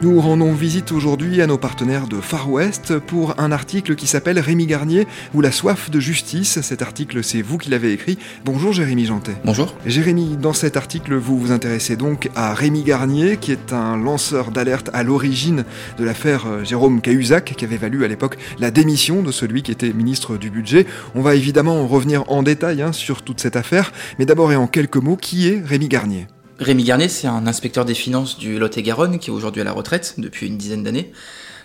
Nous rendons visite aujourd'hui à nos partenaires de Far West pour un article qui s'appelle Rémi Garnier ou la soif de justice. Cet article, c'est vous qui l'avez écrit. Bonjour Jérémy Jantet. Bonjour. Jérémy, dans cet article, vous vous intéressez donc à Rémi Garnier, qui est un lanceur d'alerte à l'origine de l'affaire euh, Jérôme Cahuzac, qui avait valu à l'époque la démission de celui qui était ministre du Budget. On va évidemment revenir en détail hein, sur toute cette affaire, mais d'abord et en quelques mots, qui est Rémi Garnier? Rémi Garnier, c'est un inspecteur des finances du Lot-et-Garonne qui est aujourd'hui à la retraite depuis une dizaine d'années.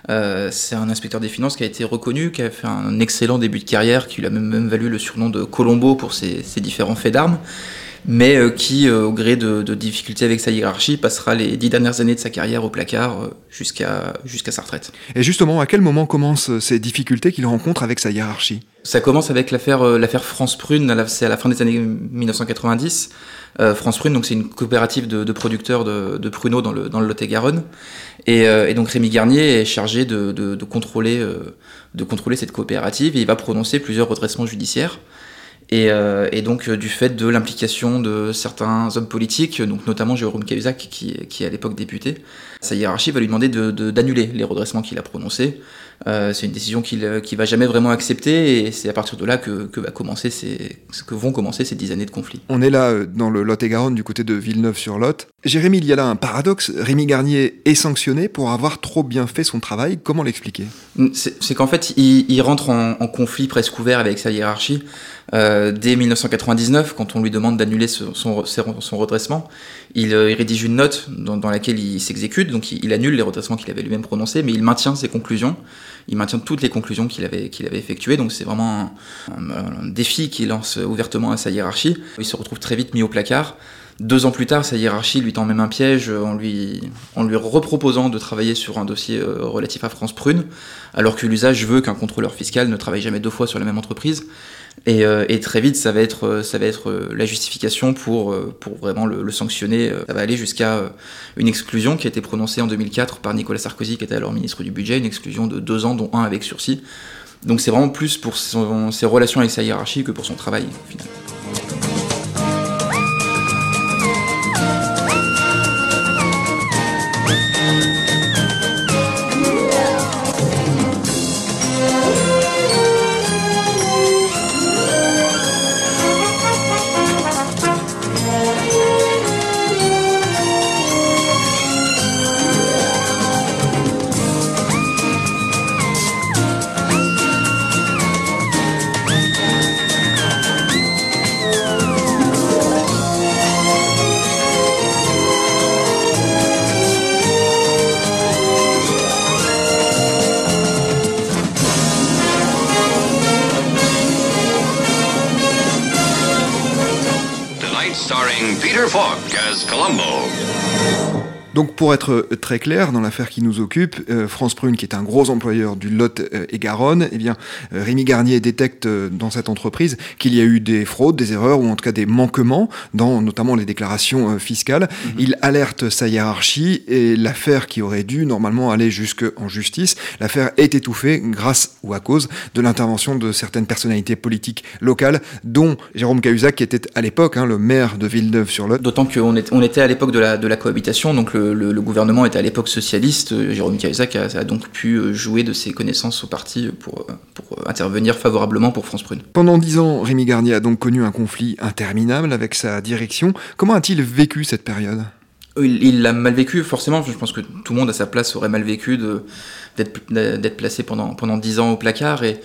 Euh, c'est un inspecteur des finances qui a été reconnu, qui a fait un excellent début de carrière, qui lui a même, valu le surnom de Colombo pour ses, différents faits d'armes, mais euh, qui, euh, au gré de, difficultés avec sa hiérarchie, passera les dix dernières années de sa carrière au placard jusqu'à jusqu'à sa retraite. Et justement, à quel moment commencent ces difficultés qu'il rencontre avec sa hiérarchie? Ça commence avec l'affaire l'affaire France Prune, c'est à la fin des années 1990. Euh, France Prune, donc c'est une coopérative de, producteurs de, pruneaux dans le, dans le Lot-et-Garonne. Et, euh, et, donc Rémi Garnier est chargé de, de contrôler, euh, de contrôler cette coopérative et il va prononcer plusieurs redressements judiciaires. Et, et, donc du fait de l'implication de certains hommes politiques, donc notamment Jérôme Cahuzac, qui, qui est à l'époque député, sa hiérarchie va lui demander d'annuler les redressements qu'il a prononcés. Euh, c'est une décision qu'il ne va jamais vraiment accepter et c'est à partir de là que, va commencer ces, que vont commencer ces dix années de conflit. On est là euh, dans le Lot-et-Garonne du côté de Villeneuve-sur-Lot. Jérémy, il y a là un paradoxe. Rémi Garnier est sanctionné pour avoir trop bien fait son travail. Comment l'expliquer? C'est qu'en fait, il, rentre en, conflit presque ouvert avec sa hiérarchie. Euh, dès 1999, quand on lui demande d'annuler son, redressement, il, rédige une note dans, laquelle il s'exécute, donc il, annule les redressements qu'il avait lui-même prononcés, mais il maintient ses conclusions il maintient toutes les conclusions qu'il avait, qu'il avait effectuées. Donc c'est vraiment un, défi qu'il lance ouvertement à sa hiérarchie. Il se retrouve très vite mis au placard. Deux ans plus tard, sa hiérarchie lui tend même un piège en lui, en lui reproposant de travailler sur un dossier euh, relatif à France Prune, alors que l'usage veut qu'un contrôleur fiscal ne travaille jamais deux fois sur la même entreprise. Euh, et, très vite, ça va être, euh, ça va être euh, la justification pour, pour vraiment le, sanctionner. Ça va aller jusqu'à une exclusion qui a été prononcée en 2004 par Nicolas Sarkozy, qui était alors ministre du Budget, une exclusion de deux ans, dont un avec sursis. Donc c'est vraiment plus pour ses relations avec sa hiérarchie que pour son travail, au. Donc pour être très clair, dans l'affaire qui nous occupe, euh, France Prune, qui est un gros employeur du Lot euh, et Garonne, eh bien, euh, Rémi Garnier détecte dans cette entreprise qu'il y a eu des fraudes, des erreurs, ou en tout cas des manquements, dans notamment les déclarations fiscales. Mhm. Il alerte sa hiérarchie et l'affaire qui aurait dû normalement aller jusqu'en justice, l'affaire est étouffée grâce ou à cause de l'intervention de certaines personnalités politiques locales, dont Jérôme Cahuzac, qui était à l'époque hein, le maire de Villeneuve-sur-Lot. D'autant qu'on on était à l'époque de la, de la cohabitation, donc le le, gouvernement était à l'époque socialiste, euh, Jérôme Cahuzac a, donc pu euh, jouer de ses connaissances au parti pour, euh, pour intervenir favorablement pour France Prune. Pendant dix ans, Rémi Garnier a donc connu un conflit interminable avec sa direction. Comment a-t-il vécu cette période? Il l'a mal vécu, forcément. Je pense que tout le monde à sa place aurait mal vécu d'être placé pendant, pendant 10 ans au placard. Et,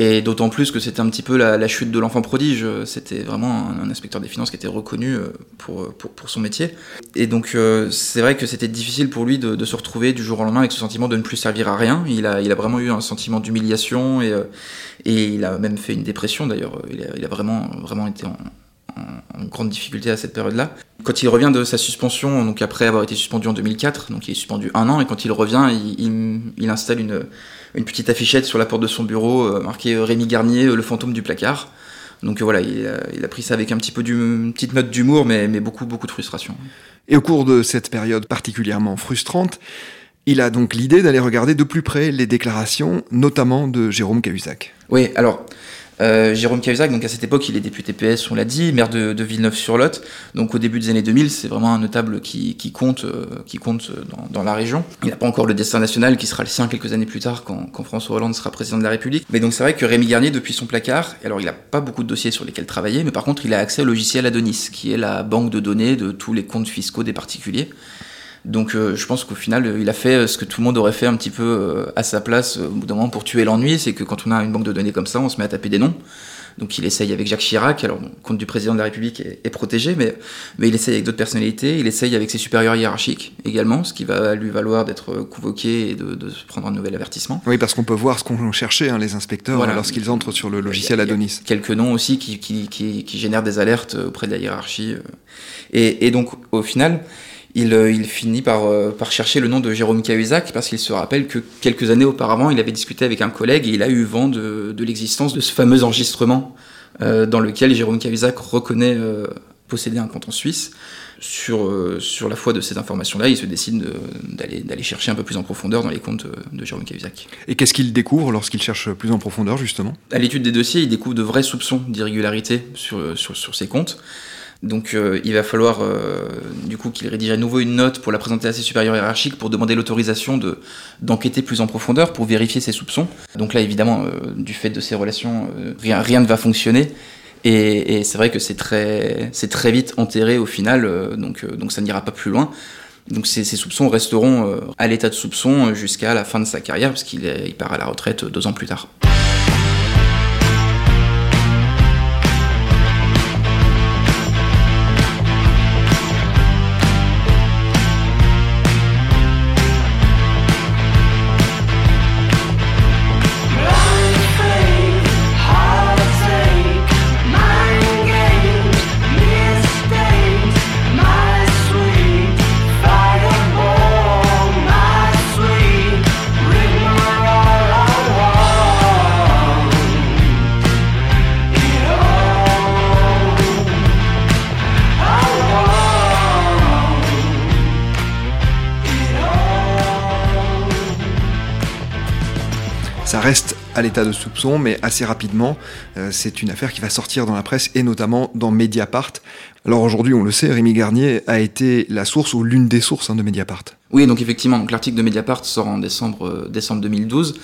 Et d'autant plus que c'était un petit peu la, chute de l'enfant prodige. C'était vraiment un, inspecteur des finances qui était reconnu euh, pour, pour, son métier. Et donc euh, c'est vrai que c'était difficile pour lui de, se retrouver du jour au lendemain avec ce sentiment de ne plus servir à rien. Il a, il a vraiment eu un sentiment d'humiliation et, euh, et il a même fait une dépression d'ailleurs. Il a, il a vraiment, vraiment été en, en, grande difficulté à cette période-là. Quand il revient de sa suspension, donc après avoir été suspendu en 2004, donc il est suspendu un an, et quand il revient, il, il, installe une, une, petite affichette sur la porte de son bureau euh, marquée euh, Rémi Garnier, euh, le fantôme du placard. Donc voilà, il a, il a, pris ça avec un petit peu d'une petite note d'humour, mais, mais beaucoup, beaucoup de frustration. Et au cours de cette période particulièrement frustrante, il a donc l'idée d'aller regarder de plus près les déclarations, notamment de Jérôme Cahuzac. Oui, alors euh, Jérôme Cahuzac, donc à cette époque, il est député PS, on l'a dit, maire de, Villeneuve-sur-Lot. Donc au début des années 2000, c'est vraiment un notable qui, compte, qui compte euh, dans, la région. Il n'a pas encore le destin national qui sera le sien quelques années plus tard quand, François Hollande sera président de la République. Mais donc c'est vrai que Rémi Garnier, depuis son placard, alors il n'a pas beaucoup de dossiers sur lesquels travailler, mais par contre il a accès au logiciel Adonis, qui est la banque de données de tous les comptes fiscaux des particuliers. Donc euh, je pense qu'au final, euh, il a fait euh, ce que tout le monde aurait fait un petit peu à sa place au bout d'un moment pour tuer l'ennui, c'est que quand on a une banque de données comme ça, on se met à taper des noms. Donc il essaye avec Jacques Chirac, alors le compte du président de la République est, protégé, mais, mais il essaye avec d'autres personnalités, il essaye avec ses supérieurs hiérarchiques également, ce qui va lui valoir d'être convoqué et de, de prendre un nouvel avertissement. Oui, parce qu'on peut voir ce qu'on cherchait, hein, les inspecteurs, lorsqu'ils entrent sur le logiciel Adonis. quelques noms aussi qui, qui, qui, qui, génèrent des alertes auprès de la hiérarchie. Et, et donc au final, euh, il, finit par, euh, par, chercher le nom de Jérôme Cahuzac parce qu'il se rappelle que quelques années auparavant, il avait discuté avec un collègue et il a eu vent de, l'existence de ce fameux enregistrement euh, dans lequel Jérôme Cahuzac reconnaît posséder un compte en Suisse. Sur, sur la foi de ces informations-là, il se décide d'aller chercher un peu plus en profondeur dans les comptes de, Jérôme Cahuzac. Et qu'est-ce qu'il découvre lorsqu'il cherche plus en profondeur, justement? À l'étude des dossiers, il découvre de vrais soupçons d'irrégularité sur, sur, sur, ces comptes. Donc euh, il va falloir euh, du coup qu'il rédige à nouveau une note pour la présenter à ses supérieurs hiérarchiques pour demander l'autorisation de d'enquêter plus en profondeur pour vérifier ses soupçons. Donc là évidemment euh, du fait de ces relations rien, rien ne va fonctionner et, c'est vrai que c'est très c'est très vite enterré au final donc donc ça n'ira pas plus loin. Donc ces, soupçons resteront à l'état de soupçon jusqu'à la fin de sa carrière parce qu'il il part à la retraite deux ans plus tard. Reste à l'état de soupçon, mais assez rapidement, euh, c'est une affaire qui va sortir dans la presse et notamment dans Mediapart. Alors aujourd'hui, on le sait, Rémi Garnier a été la source ou l'une des sources hein, de Mediapart. Oui, donc effectivement, l'article de Mediapart sort en décembre, euh, décembre 2012.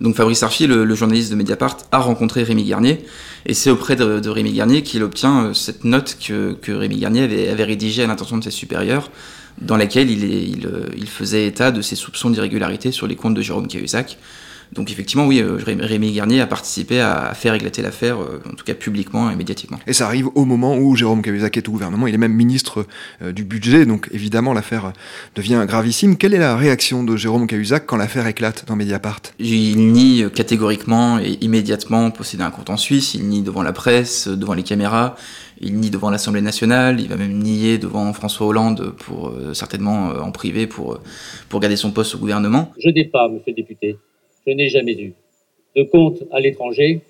Donc Fabrice Arfi, le, journaliste de Mediapart, a rencontré Rémi Garnier, et c'est auprès de, Rémi Garnier qu'il obtient euh, cette note que, Rémi Garnier avait, rédigée à l'intention de ses supérieurs, dans laquelle il, il, il, faisait état de ses soupçons d'irrégularité sur les comptes de Jérôme Cahuzac, donc effectivement, oui, euh, Rémi Garnier a participé à faire éclater l'affaire, euh, en tout cas publiquement et médiatiquement. Et ça arrive au moment où Jérôme Cahuzac est au gouvernement, il est même ministre euh, du budget, donc évidemment l'affaire devient gravissime. Quelle est la réaction de Jérôme Cahuzac quand l'affaire éclate dans Mediapart? Il nie catégoriquement et immédiatement posséder un compte en Suisse, il nie devant la presse, devant les caméras, il nie devant l'Assemblée nationale, il va même nier devant François Hollande pour certainement en privé pour, pour garder son poste au gouvernement. Je n'ai pas, monsieur le député, je n'ai jamais eu de compte à l'étranger,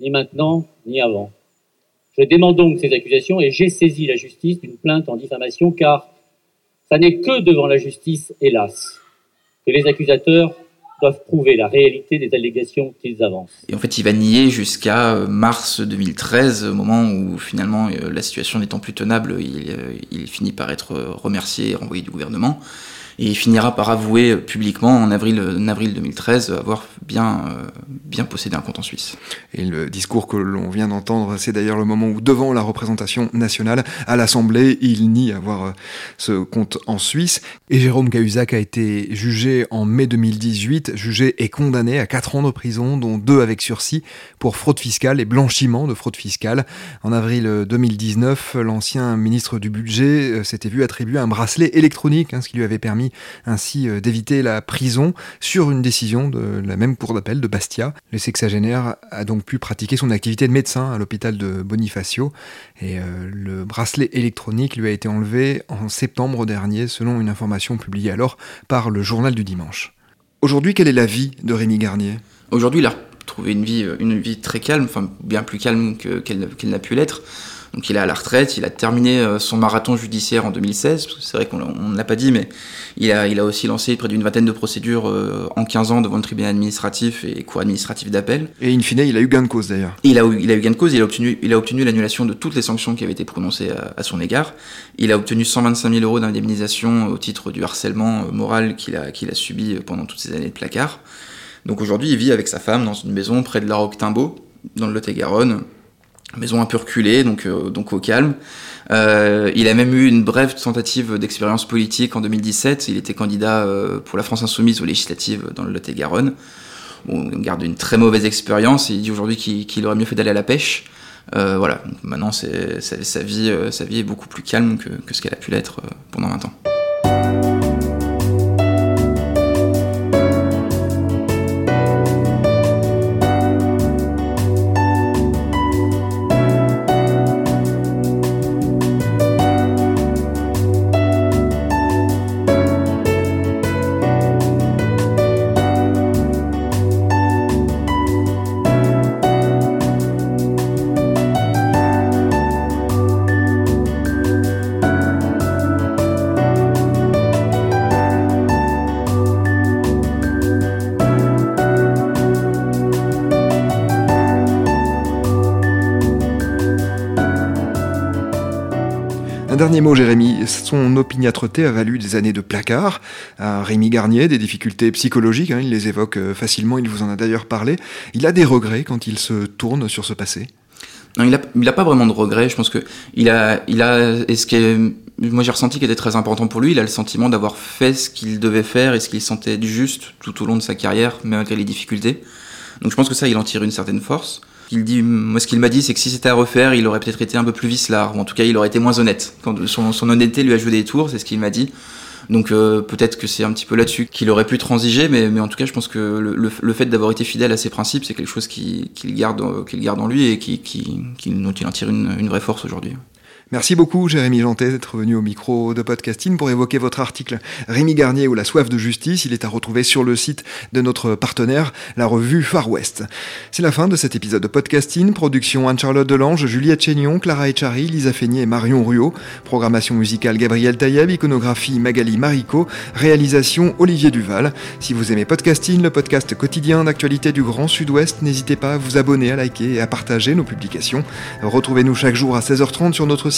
ni maintenant, ni avant. Je demande donc ces accusations et j'ai saisi la justice d'une plainte en diffamation car ça n'est que devant la justice, hélas, que les accusateurs doivent prouver la réalité des allégations qu'ils avancent. Et en fait, il va nier jusqu'à euh, mars 2013, au moment où finalement euh, la situation n'étant plus tenable, il, euh, il finit par être remercié et renvoyé du gouvernement et il finira par avouer publiquement en avril, en avril 2013 avoir bien, euh, bien possédé un compte en Suisse. Et le discours que l'on vient d'entendre, c'est d'ailleurs le moment où, devant la représentation nationale, à l'Assemblée, il nie avoir euh, ce compte en Suisse. Et Jérôme Cahuzac a été jugé en mai 2018 ensuite jugé et condamné à 4 ans de prison, dont 2 avec sursis, pour fraude fiscale et blanchiment de fraude fiscale. En avril 2019, l'ancien ministre du Budget euh, s'était vu attribuer un bracelet électronique, hein, ce qui lui avait permis ainsi euh, d'éviter la prison sur une décision de la même cour d'appel de Bastia. Le sexagénaire a donc pu pratiquer son activité de médecin à l'hôpital de Bonifacio et euh, le bracelet électronique lui a été enlevé en septembre dernier selon une information publiée alors par le journal du dimanche. Aujourd'hui, quelle est la vie de Rémi Garnier? Aujourd'hui, il a trouvé une vie, une vie très calme, enfin bien plus calme qu'elle n'a pu l'être. Donc il est à la retraite, il a terminé euh, son marathon judiciaire en 2016, c'est vrai qu'on ne l'a pas dit, mais il a, il a aussi lancé près d'une vingtaine de procédures euh, en 15 ans devant le tribunal administratif et cours administratif d'appel. Et in fine, il a eu gain de cause d'ailleurs. Il a, il a eu gain de cause, il a obtenu, il a obtenu l'annulation de toutes les sanctions qui avaient été prononcées à, son égard. Il a obtenu 125 000 euros d'indemnisation au titre du harcèlement euh, moral qu'il a, qu'il a subi pendant toutes ces années de placard. Donc aujourd'hui, il vit avec sa femme dans une maison près de la Roque-Timbaud, dans le Lot-et-Garonne, maison un peu reculée, donc, euh, donc au calme. Euh, il a même eu une brève tentative d'expérience politique en 2017. Il était candidat euh, pour la France Insoumise aux législatives dans le Lot-et-Garonne. Bon, on garde une très mauvaise expérience il dit aujourd'hui qu'il aurait mieux fait d'aller à la pêche. voilà, maintenant c'est, sa, vie, sa vie est beaucoup plus calme que, que ce qu'elle a pu l'être pendant 20 ans. Dernier mot, Jérémy. Son opiniâtreté a valu des années de placard à Rémi Garnier, des difficultés psychologiques, hein, il les évoque euh, facilement, il vous en a d'ailleurs parlé. Il a des regrets quand il se tourne sur ce passé? Il n'a pas vraiment de regrets. Je pense que il a, et ce qui moi j'ai ressenti qui était très important pour lui, il a le sentiment d'avoir fait ce qu'il devait faire et ce qu'il sentait juste tout au long de sa carrière, malgré les difficultés. Donc je pense que ça, il en tire une certaine force dit, moi, ce qu'il m'a dit, c'est que si c'était à refaire, il aurait peut-être été un peu plus vicelard, ou en tout cas, il aurait été moins honnête. Quand son, honnêteté lui a joué des tours, c'est ce qu'il m'a dit. Donc euh, peut-être que c'est un petit peu là-dessus qu'il aurait pu transiger, mais, mais en tout cas, je pense que le, fait d'avoir été fidèle à ses principes, c'est quelque chose qu'il garde, qu'il garde en lui et qui, qui, dont il en tire une vraie force aujourd'hui. Merci beaucoup, Jérémy Jantet, d'être venu au micro de Podcasting pour évoquer votre article Rémi Garnier ou la soif de justice. Il est à retrouver sur le site de notre partenaire, la revue Far West. C'est la fin de cet épisode de Podcasting. Production Anne-Charlotte Delange, Juliette Chénion, Clara Echari, Lisa Feignet et Marion Ruot. Programmation musicale Gabriel Taïeb, iconographie Magali Marico, réalisation Olivier Duval. Si vous aimez Podcasting, le podcast quotidien d'actualité du Grand Sud-Ouest, n'hésitez pas à vous abonner, à liker et à partager nos publications. Retrouvez-nous chaque jour à 16h30 sur notre site